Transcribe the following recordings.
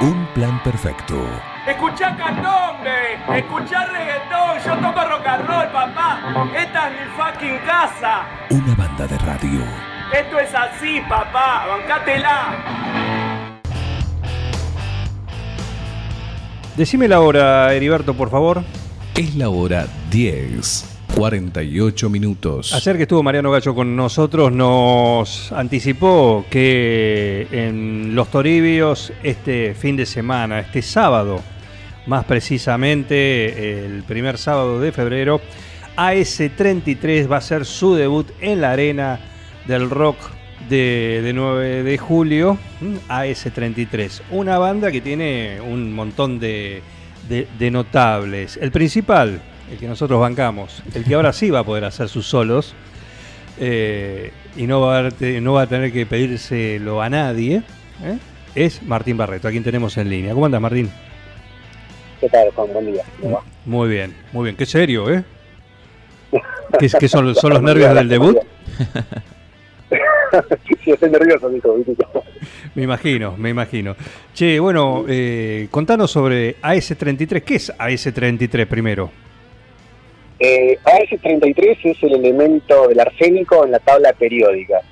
Un plan perfecto. Escuchá candombe, escuchá reggaetón, yo toco rock and roll, papá. Esta es mi fucking casa. Una banda de radio. Esto es así, papá, bancátela. Decime la hora, Heriberto, por favor. Es la hora 10. 48 minutos. Ayer que estuvo Mariano Gacho con nosotros nos anticipó que en Los Toribios este fin de semana, este sábado, más precisamente el primer sábado de febrero, AS33 va a ser su debut en la arena del rock de, 9 de julio, AS33, una banda que tiene un montón de, de notables. El principal, el que nosotros bancamos, el que ahora sí va a poder hacer sus solos eh, y no va, a, no va a tener que pedírselo a nadie, ¿eh? es Martín Barreto, a quien tenemos en línea. ¿Cómo andas, Martín? ¿Qué tal, Juan? Buen día. Muy bien, muy bien. Qué serio, ¿eh? ¿Qué, qué son, son los nervios del debut? sí, estoy nervioso, amigo. Me imagino, me imagino. Che, bueno, eh, contanos sobre AS33. ¿Qué es AS33 primero? Eh, AS33 es el elemento del arsénico en la tabla periódica.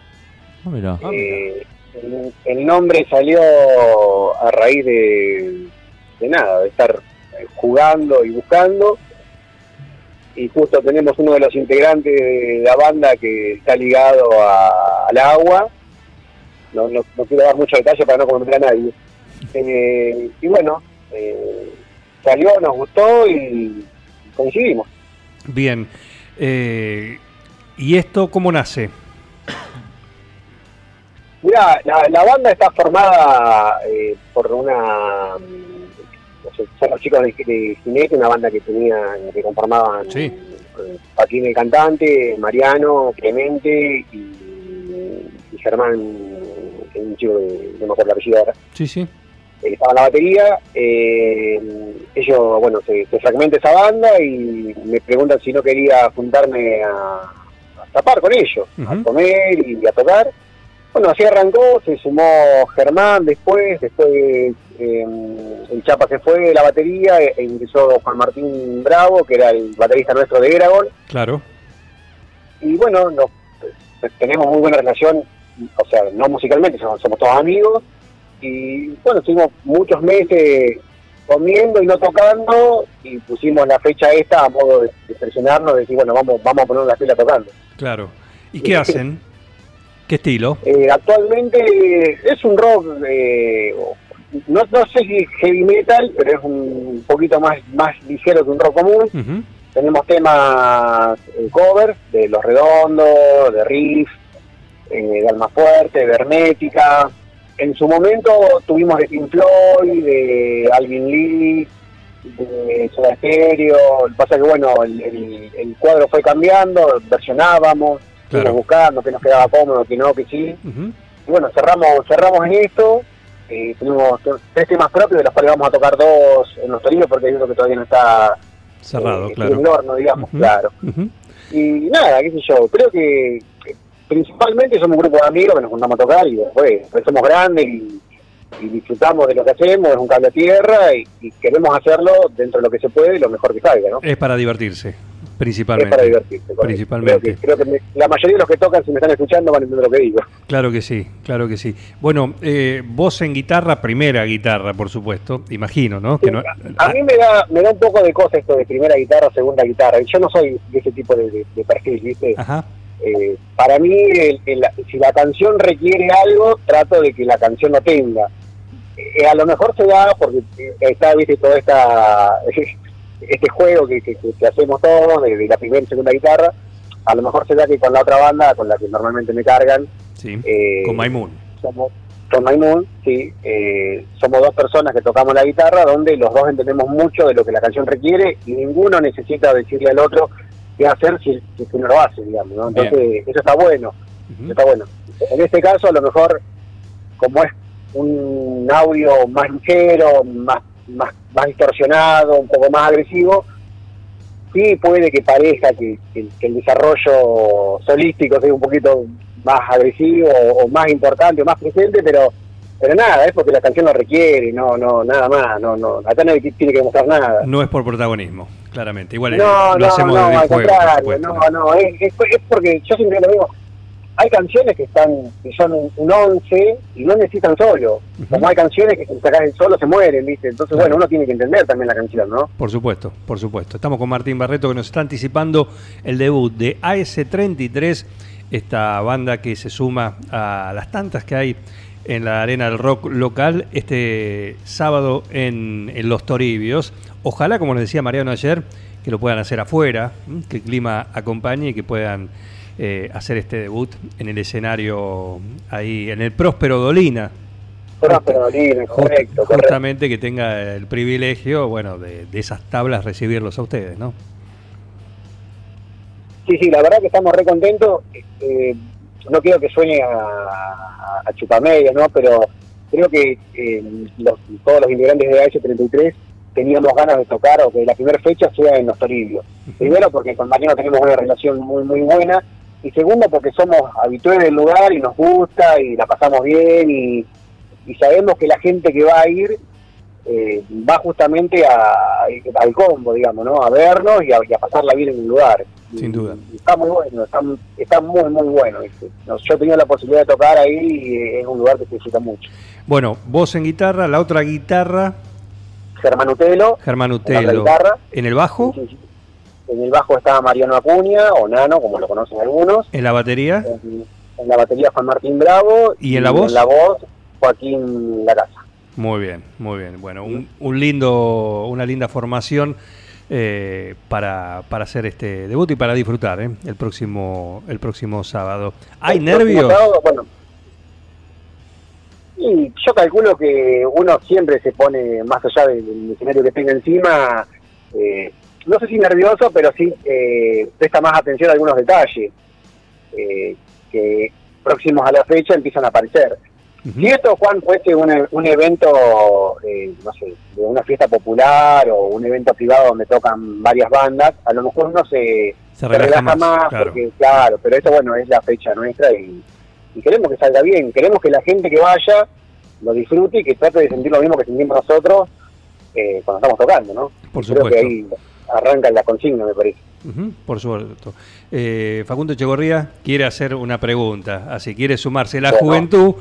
Ah, ah, eh, el, nombre salió a raíz de, de nada, de estar jugando y buscando. Y justo tenemos uno de los integrantes de la banda que está ligado al agua. No, no, quiero dar mucho detalle para no comprometer a nadie. Eh, y bueno, salió, nos gustó y coincidimos. Bien. Eh, ¿Y esto cómo nace? Mira, la, banda está formada eh, por una. son los chicos de, de una banda que tenía que conformaban sí. Eh, el cantante, Mariano, Clemente y, Germán, que es un chico de, no me acuerdo la apellido ahora. Sí, sí. Estaba en la batería. Eh, ellos, bueno, se, fragmenta esa banda y me preguntan si no quería juntarme a, tapar con ellos, a comer y a tocar. Bueno, así arrancó, se sumó Germán después, después eh, el Chapa se fue de la batería e, e ingresó Juan Martín Bravo, que era el baterista nuestro de Eragon. Claro. Y bueno, nos, tenemos muy buena relación, o sea, no musicalmente, somos, somos todos amigos. Y bueno, estuvimos muchos meses comiendo y no tocando y pusimos la fecha esta a modo de, presionarnos, de decir, bueno, vamos, vamos a poner una fila tocando. Claro. ¿Y qué hacen? ¿Qué estilo? Eh, actualmente es un rock, eh, no, no sé si heavy metal, pero es un poquito más, más ligero que un rock común. Tenemos temas eh, covers de Los Redondos, de Riff, de Alma Fuerte, de Hermética, en su momento tuvimos de Pink Floyd, de Alvin Lee, de Soda Stereo. Lo que pasa que, bueno, el, cuadro fue cambiando, versionábamos, claro. buscando que nos quedaba cómodo, que no, que sí. Y bueno, cerramos cerramos en esto. Eh, tenemos tres temas propios, de los cuales vamos a tocar dos en los torillos, porque hay uno que todavía no está cerrado, eh, claro. En el horno, digamos, claro. Y nada, qué sé yo, creo que principalmente somos un grupo de amigos que nos juntamos a tocar y después, somos grandes y, disfrutamos de lo que hacemos, es un cable a tierra y, queremos hacerlo dentro de lo que se puede y lo mejor que salga, ¿no? Es para divertirse, principalmente. Es para divertirse. Principalmente. Creo que, la mayoría de los que tocan, si me están escuchando, van a entender lo que digo. Claro que sí, claro que sí. Bueno, eh, vos en guitarra, primera guitarra, por supuesto, imagino, ¿no? que no a, mí me da, me da un poco de cosa esto de primera guitarra, segunda guitarra. Yo no soy de ese tipo de, de perfil, ¿viste? Ajá eh, para mí, si la canción requiere algo, trato de que la canción lo tenga. Eh, a lo mejor se da porque eh, está, viste, todo esta, este juego que, hacemos todos, de, la primera y segunda guitarra, a lo mejor se da que con la otra banda, con la que normalmente me cargan, sí, con Maimun. Somos, con Maimun, sí, somos dos personas que tocamos la guitarra, donde los dos entendemos mucho de lo que la canción requiere y ninguno necesita decirle al otro, qué hacer si, si uno lo hace, digamos, ¿no? Entonces, eso está bueno, está bueno. En este caso, a lo mejor, como es un audio más ligero, más, más, más distorsionado, un poco más agresivo, sí puede que parezca que, el desarrollo solístico sea un poquito más agresivo o, más importante o más presente, pero pero nada, es porque la canción lo requiere, no, no, nada más, no, no, acá nadie tiene que demostrar nada. No es por protagonismo, claramente. Igual no, lo no, hacemos no, al contrario, no, no, es, es, porque yo siempre lo digo, hay canciones que están que son un, once y no necesitan solo. Como hay canciones que si sacas el solo se mueren, ¿viste? Entonces, bueno, uno tiene que entender también la canción, ¿no? Por supuesto, por supuesto. Estamos con Martín Barreto que nos está anticipando el debut de AS33, esta banda que se suma a las tantas que hay en la arena del rock local este sábado en, en Los Toribios. Ojalá, como nos decía Mariano ayer, que lo puedan hacer afuera, que el clima acompañe y que puedan eh, hacer este debut en el escenario ahí, en el Próspero Dolina. Próspero Dolina, correcto, Justamente que tenga el privilegio, bueno, de, esas tablas recibirlos a ustedes, ¿no? Sí, sí, la verdad que estamos re contentos. Eh, no quiero que suene a, a, chupamedia, ¿no? Pero creo que eh, todos los integrantes de AH33 teníamos ganas de tocar o que la primera fecha sea en los Toribios. Primero porque con Mariano tenemos una relación muy muy buena y segundo porque somos habituales del lugar y nos gusta y la pasamos bien y, sabemos que la gente que va a ir eh, va justamente a, al combo, digamos, ¿no? A vernos y a, pasarla bien en el lugar. Sin duda. está muy bueno, está, muy, muy bueno. Yo he tenido la posibilidad de tocar ahí y es un lugar que se disfruta mucho. Bueno, vos en guitarra, la otra guitarra. Germán Utelo. Germán Utelo. Guitarra. ¿En el bajo? En el bajo estaba Mariano Acuña, o Nano, como lo conocen algunos. ¿En la batería? En, la batería Juan Martín Bravo. ¿Y en la voz? En la voz Joaquín Lacasa. Muy bien, muy bien. Bueno, un, lindo, una linda formación eh, para, para hacer este debut y para disfrutar eh, el próximo el próximo sábado. ¿Hay nervios? bueno, y yo calculo que uno siempre se pone, más allá del escenario que tenga encima, eh, no sé si nervioso, pero sí eh, presta más atención a algunos detalles eh, que próximos a la fecha empiezan a aparecer. Si esto, Juan, fuese un, un evento, eh, no sé, de una fiesta popular o un evento privado donde tocan varias bandas, a lo mejor uno se, relaja, más, claro. porque, claro, pero esto, bueno, es la fecha nuestra y, queremos que salga bien, queremos que la gente que vaya lo disfrute y que trate de sentir lo mismo que sentimos nosotros cuando estamos tocando, ¿no? Por supuesto arranca la consigna, me parece. por supuesto. Eh, Facundo Chegorría quiere hacer una pregunta, así quiere sumarse. La juventud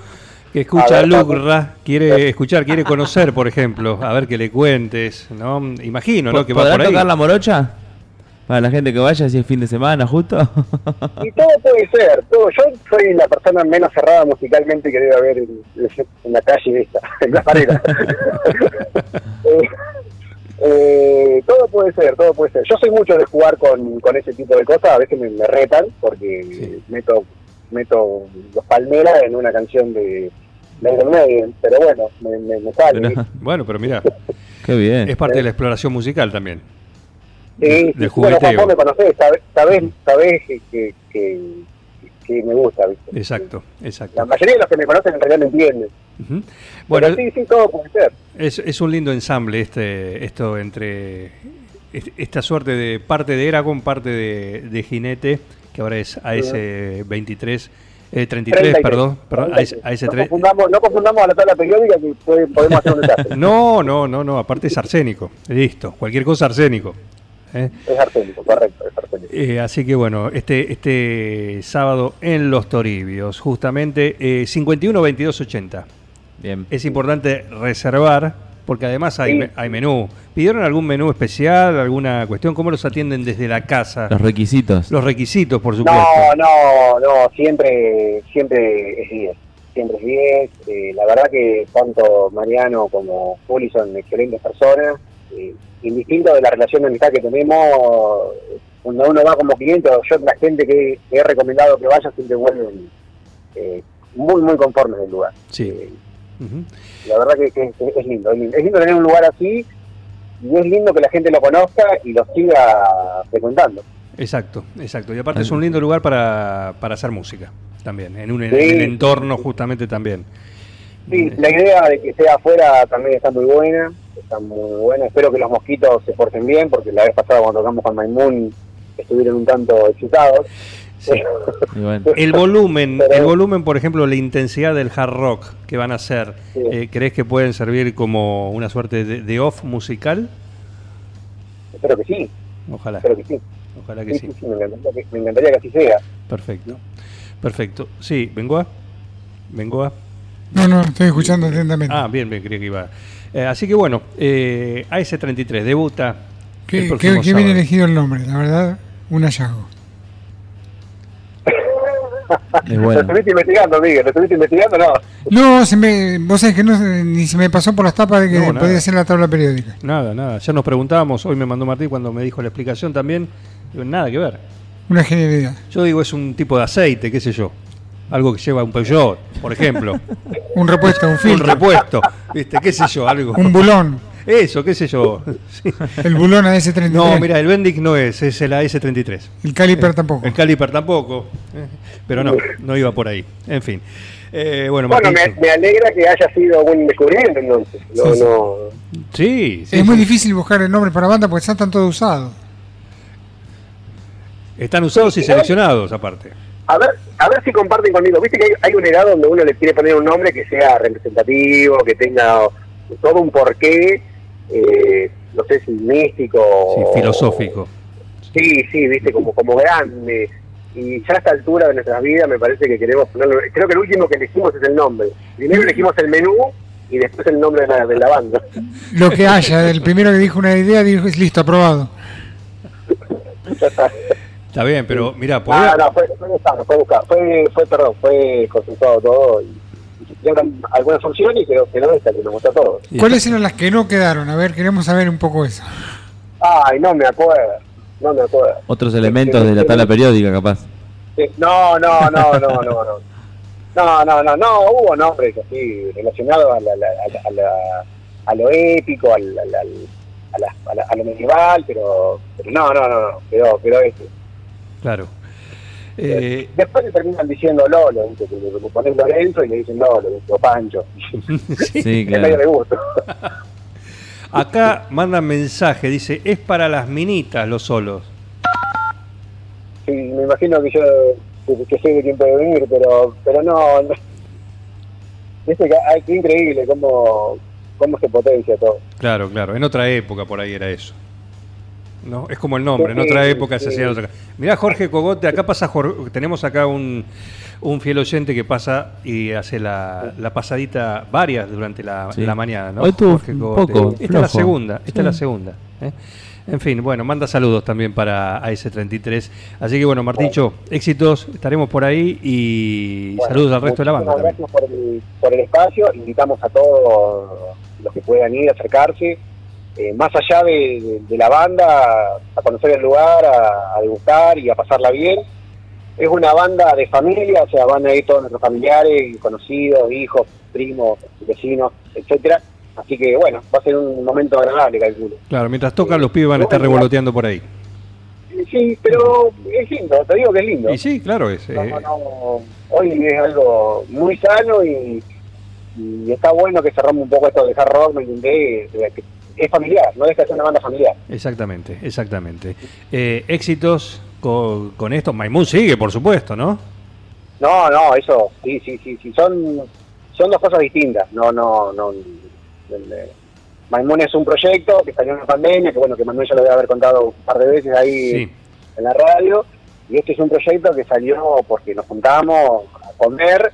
que escucha a Lucra, quiere escuchar, quiere conocer, por ejemplo, a ver que le cuentes, ¿no? Imagino, ¿no? Que va por ahí. tocar la morocha? Para la gente que vaya, si es fin de semana, justo. Y todo puede ser. Todo. Yo soy la persona menos cerrada musicalmente que debe haber en, la calle esta, en la pared. Eh, eh, todo puede ser, todo puede ser. Yo soy mucho de jugar con, con ese tipo de cosas, a veces me, retan porque meto meto los palmeras en una canción de, de pero bueno, me, me, sale. bueno, pero mira, qué bien. Es parte de la exploración musical también. Sí, del bueno, vos me conocés, sabés, sabés, que, que, me gusta, ¿viste? Exacto, exacto. La mayoría de los que me conocen en realidad me entienden. Bueno, sí, sí, todo puede ser. Es, es un lindo ensamble este esto entre esta suerte de parte de Eragon, parte de, de Jinete, que ahora es AS23. Eh, 33, perdón, perdón AS, 3 No confundamos, no confundamos a la tabla periódica que podemos hacer un desastre. no, no, no, no, aparte es arsénico, listo, cualquier cosa arsénico. ¿eh? Es arsénico, correcto, es arsénico. Eh, así que bueno, este, este sábado en Los Toribios, justamente eh, 51 22 80. Es importante reservar porque además hay, hay menú. ¿Pidieron algún menú especial, alguna cuestión? ¿Cómo los atienden desde la casa? Los requisitos. Los requisitos, por supuesto. No, no, no, siempre, siempre es 10. Siempre es 10. Eh, la verdad que tanto Mariano como Juli son excelentes personas. Eh, indistinto de la relación de amistad que tenemos, cuando uno va como cliente, yo la gente que, he recomendado que vaya siempre vuelven eh, muy, muy conformes del lugar. Sí. Eh, la verdad que, es, lindo, es, lindo, es lindo. tener un lugar así y es lindo que la gente lo conozca y lo siga frecuentando. Exacto, exacto. Y aparte es un lindo lugar para, para hacer música también, en un, entorno justamente también. Sí, la idea de que sea afuera también está muy buena, está muy buena. Espero que los mosquitos se porten bien, porque la vez pasada cuando tocamos con Maimun estuvieron un tanto excitados. Sí. Y bueno. El volumen, Pero- el volumen, por ejemplo, la intensidad del hard rock que van a hacer, Sí. eh, ¿crees que pueden servir como una suerte de, de off musical? Espero que sí, Ojalá, espero que sí. ojalá que Sí, sí. sí, sí, me encantaría que, me encantaría que así sea. Perfecto, perfecto. Sí, ¿Bengoa? ¿Bengoa? No, no, estoy escuchando atentamente. Ah, bien, bien, creía que iba. Eh, así que bueno, eh, AS33 debuta. el qué, qué- qué bien elegido el nombre, la verdad, un hallazgo. Es Lo estuviste investigando, Miguel, lo estuviste investigando, no. No, se me, vos sabés que no, ni se me pasó por las tapas de que No, podía ser la tabla periódica. Nada, nada. Ya nos preguntábamos, hoy me mandó Martín cuando me dijo la explicación también. Digo, nada que ver. Una genialidad. Yo digo, es un tipo de aceite, qué sé yo. Algo que lleva un Peugeot, por ejemplo. Un repuesto, un un filtro, repuesto, ¿viste? ¿Qué sé yo? Algo. un bulón. Eso, qué sé yo. Sí. El bulón AS33. No, mira, el Bendix no es, es el AS33. El caliper tampoco. El Caliper tampoco. eh, Pero no, no iba por ahí. En fin. Eh, bueno, me, me alegra que haya sido un descubrimiento entonces. No, Sí, sí. no. Sí, sí, es muy sí. difícil buscar el nombre para banda porque están todos usados. Están usados y seleccionados, aparte. A ver, a ver si comparten conmigo. Viste que hay, hay una edad donde uno le quiere poner un nombre que sea representativo, que tenga todo un porqué, eh, no sé si místico. Sí, o- filosófico. Sí, sí, viste, como, como grande. Y ya a esta altura de nuestras vidas me parece que queremos ponerlo. Creo que el último que elegimos es el nombre. Primero elegimos el menú y después el nombre de la, de la banda. Lo que haya, el primero que dijo una idea dijo, es listo, aprobado. Está bien, pero mira, Ah, podría- no, fue, fue. Fue, fue, perdón, fue consultado todo y, dieron algunas opciones y creo que no esta que nos gustó a todos. ¿Cuáles eran las que no quedaron? A ver, queremos saber un poco eso. Ay, no me acuerdo, no me acuerdo. Otros elementos de la tabla periódica, capaz. No, no, no, no, no, no. No, no, no, no, hubo nombres así relacionados a, la, la- a, la- a, la- a lo épico, al, al- al- a, la- a, la- a lo medieval, pero, pero no, no, no, no, quedó, quedó este. Claro. Eh, Después le terminan diciendo Lolo, ¿viste? que le ponen Lorenzo y le dicen Lolo, o Pancho. Sí, Es medio de claro. gusto. acá mandan mensaje, dice, es para las minitas los solos. Sí, me imagino que yo que, que sé de quién puede venir, pero pero no, no. Que hay que increíble cómo, cómo se potencia todo. Claro, claro. En otra época por ahí era eso. No, es como el nombre, en otra época se sí. hacía otra. Mirá Jorge Cogote, acá pasa Jor- tenemos acá un, un fiel oyente que pasa y hace la, la pasadita varias durante la, Sí. la mañana, ¿no? Hoy tuvo Jorge Cogote. poco Esta es la segunda, esta es la segunda. ¿eh? En fin, bueno, manda saludos también para AS33. Así que bueno, Marticho, éxitos, estaremos por ahí y Bueno, saludos al resto de la banda. Gracias por el, por el espacio. Invitamos a todos los que puedan ir, acercarse. Eh, más allá de, de- de la banda, a conocer el lugar, a, a degustar y a pasarla bien. Es una banda de familia, o sea, van a ir todos nuestros familiares, conocidos, hijos, primos, vecinos, etcétera. Así que bueno, va a ser un momento agradable, calculo. Claro, mientras tocan los pibes van a estar revoloteando por ahí. Sí, pero es lindo, te digo que es lindo. Y sí, claro, es. No, eh, no, hoy es algo muy sano y, y está bueno que cerramos un poco esto de hard rock, ¿me entendés? Es familiar, no deja de ser una banda familiar. Exactamente, exactamente. Eh, éxitos con, con esto. Maimun sigue, por supuesto, ¿no? No, no, eso, sí, sí, sí, sí, son, son dos cosas distintas. No, no, no. eh, Maimun es un proyecto que salió en la pandemia, que bueno, que Manuel ya lo debe haber contado un par de veces ahí Sí. en la radio. Y este es un proyecto que salió porque nos juntamos a comer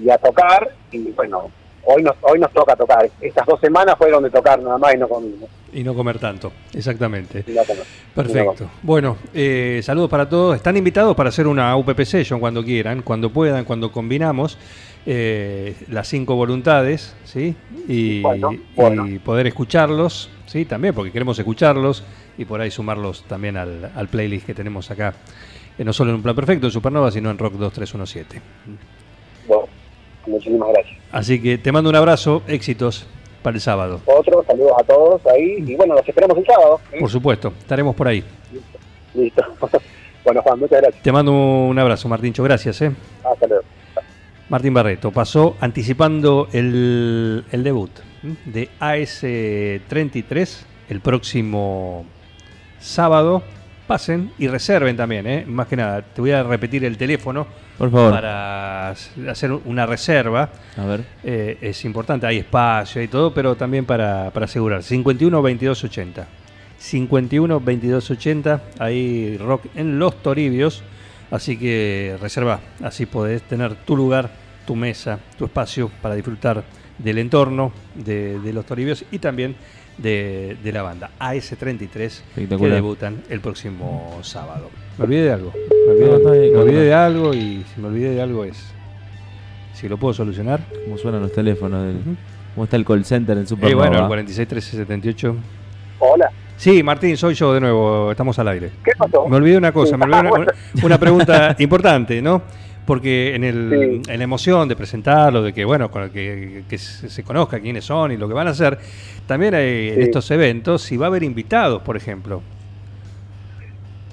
y a tocar. Y bueno, hoy nos, hoy nos toca tocar. Estas dos semanas fueron de tocar nada más y no comimos. Y no comer tanto, exactamente. y no comer. Perfecto. Bueno, eh, saludos para todos. Están invitados para hacer una UPP Session cuando quieran, cuando puedan, cuando combinamos eh, las cinco voluntades, ¿sí? Y, Bueno, bueno. y poder escucharlos, ¿sí? También, porque queremos escucharlos y por ahí sumarlos también al, al playlist que tenemos acá, eh, no solo en un plan perfecto de Supernova, sino en Rock 2317. Muchísimas gracias. Así que te mando un abrazo, éxitos para el sábado. Otros, saludos a todos ahí. Y bueno, los esperamos el sábado. ¿eh? Por supuesto, estaremos por ahí. Listo. bueno, Juan, muchas gracias. Te mando un abrazo, Martincho, gracias. ¿eh? Hasta luego. Martín Barreto pasó anticipando el, el debut de AS33 el próximo sábado pasen y reserven también, ¿eh? Más que nada, te voy a repetir el teléfono Por favor. para hacer una reserva. A ver. Eh, es importante, hay espacio y todo, pero también para, para asegurar. 51 22 80. 51 22 80, ahí rock en Los Toribios. Así que reserva, así podés tener tu lugar, tu mesa, tu espacio para disfrutar del entorno de, de Los Toribios y también de, de la banda AS33 que debutan el próximo sábado. Me olvidé de algo. Me olvidé, No, está bien, me no, olvidé no. de algo y si me olvidé de algo es. Si lo puedo solucionar. ¿Cómo suenan los teléfonos? del- Ujú. ¿Cómo está el call center en Y Supernova? bueno, el 46 1378. Hola. Sí, Martín, soy yo de nuevo, estamos al aire. ¿Qué pasó? Me olvidé una cosa, me olvidé una pregunta importante, ¿no? Porque en, el, Sí. en la emoción de presentarlo, de que, bueno, con- que, que se conozca quiénes son y lo que van a hacer, también hay en estos eventos, si va a haber invitados, por ejemplo.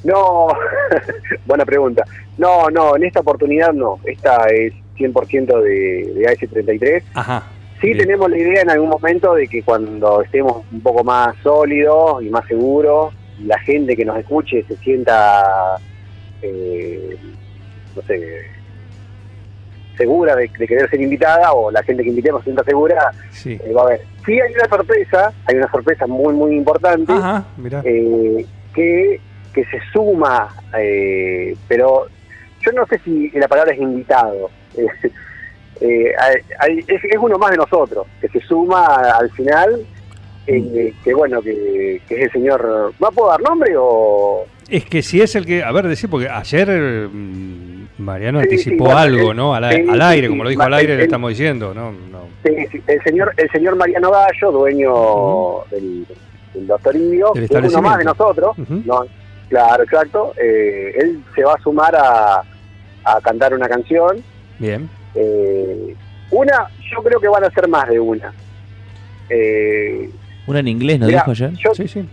No, buena pregunta. No, no, en esta oportunidad no. Esta es 100% de, de AS33. Ajá. Sí Bien. tenemos la idea en algún momento de que cuando estemos un poco más sólidos y más seguros, la gente que nos escuche se sienta, eh, no sé, segura de, de querer ser invitada o la gente que invitemos se sienta segura, Sí. eh, va a haber. Sí hay una sorpresa, hay una sorpresa muy, muy importante. Ajá, eh, que, que se suma, eh, pero yo no sé si la palabra es invitado. Eh, hay- hay- es, es uno más de nosotros, que se suma al final, eh, que bueno, que, que es el señor... ¿No puedo dar nombre o...? Es que si es el que, a ver, decir, porque ayer mm, Mariano Sí, anticipó sí, algo, ¿no? Al, sí, al aire, sí, como lo dijo al aire, el- le estamos diciendo, ¿no? no. Sí, sí, el señor el señor Mariano Gallo, dueño del, del Doctor Indio, que es uno más de nosotros. ¿no? Claro, exacto. eh, él se va a sumar a, a cantar una canción. Bien. Eh, una, yo creo que van a ser más de una. Eh, Una en inglés, ¿nos Mirá, dijo ayer? yo- Sí, sí.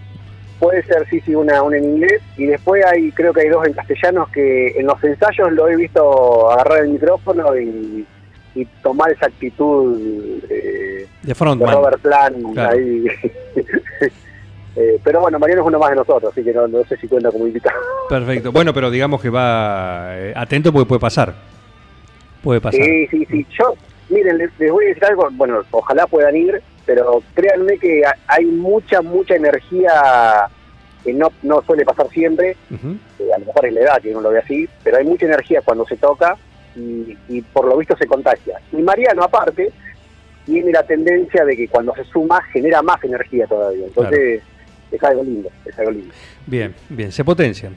Puede ser, sí, sí, una, una en inglés. Y después hay, creo que hay dos en castellanos que en los ensayos lo he visto agarrar el micrófono y, y tomar esa actitud eh, De de frontman. Robert Plant Claro. ahí. Eh, pero bueno, Mariano es uno más de nosotros, así que no, no sé si cuenta como invitado. Perfecto. Bueno, pero digamos que va eh, atento porque puede pasar. Puede pasar. Sí, sí, sí. Yo, miren, les, les voy a decir algo, bueno, ojalá puedan ir, pero créanme que ha- hay mucha, mucha energía que no, no suele pasar siempre, eh, a lo mejor es la edad que uno lo ve así, pero hay mucha energía cuando se toca y, y por lo visto se contagia. Y Mariano, aparte, tiene la tendencia de que cuando se suma genera más energía todavía. Entonces, es algo lindo, es algo lindo. Bien, bien. Se potencian.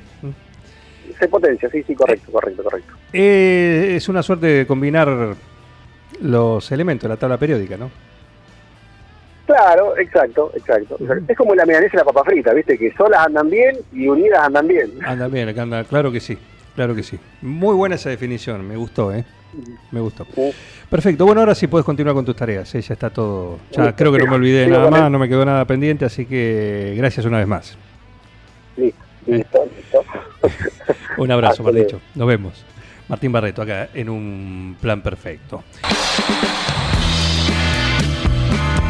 Se potencia, sí, sí, correcto, correcto, correcto. Eh, es una suerte de combinar los elementos de la tabla periódica, ¿no? Claro, exacto, exacto. Es como la milanesa y la papa frita, ¿viste? Que solas andan bien y unidas andan bien. Anda bien, acá anda. Claro que sí. Claro que sí. Muy buena esa definición. Me gustó, ¿eh? Me gustó. Sí. Perfecto. Bueno, ahora sí puedes continuar con tus tareas. ¿eh? Ya está todo. Ya Listo, creo que no me olvidé de nada más, no me quedó nada pendiente, así que gracias una vez más. Listo, listo, listo. Un abrazo, dicho. Nos vemos. Martín Barreto, acá en un plan perfecto.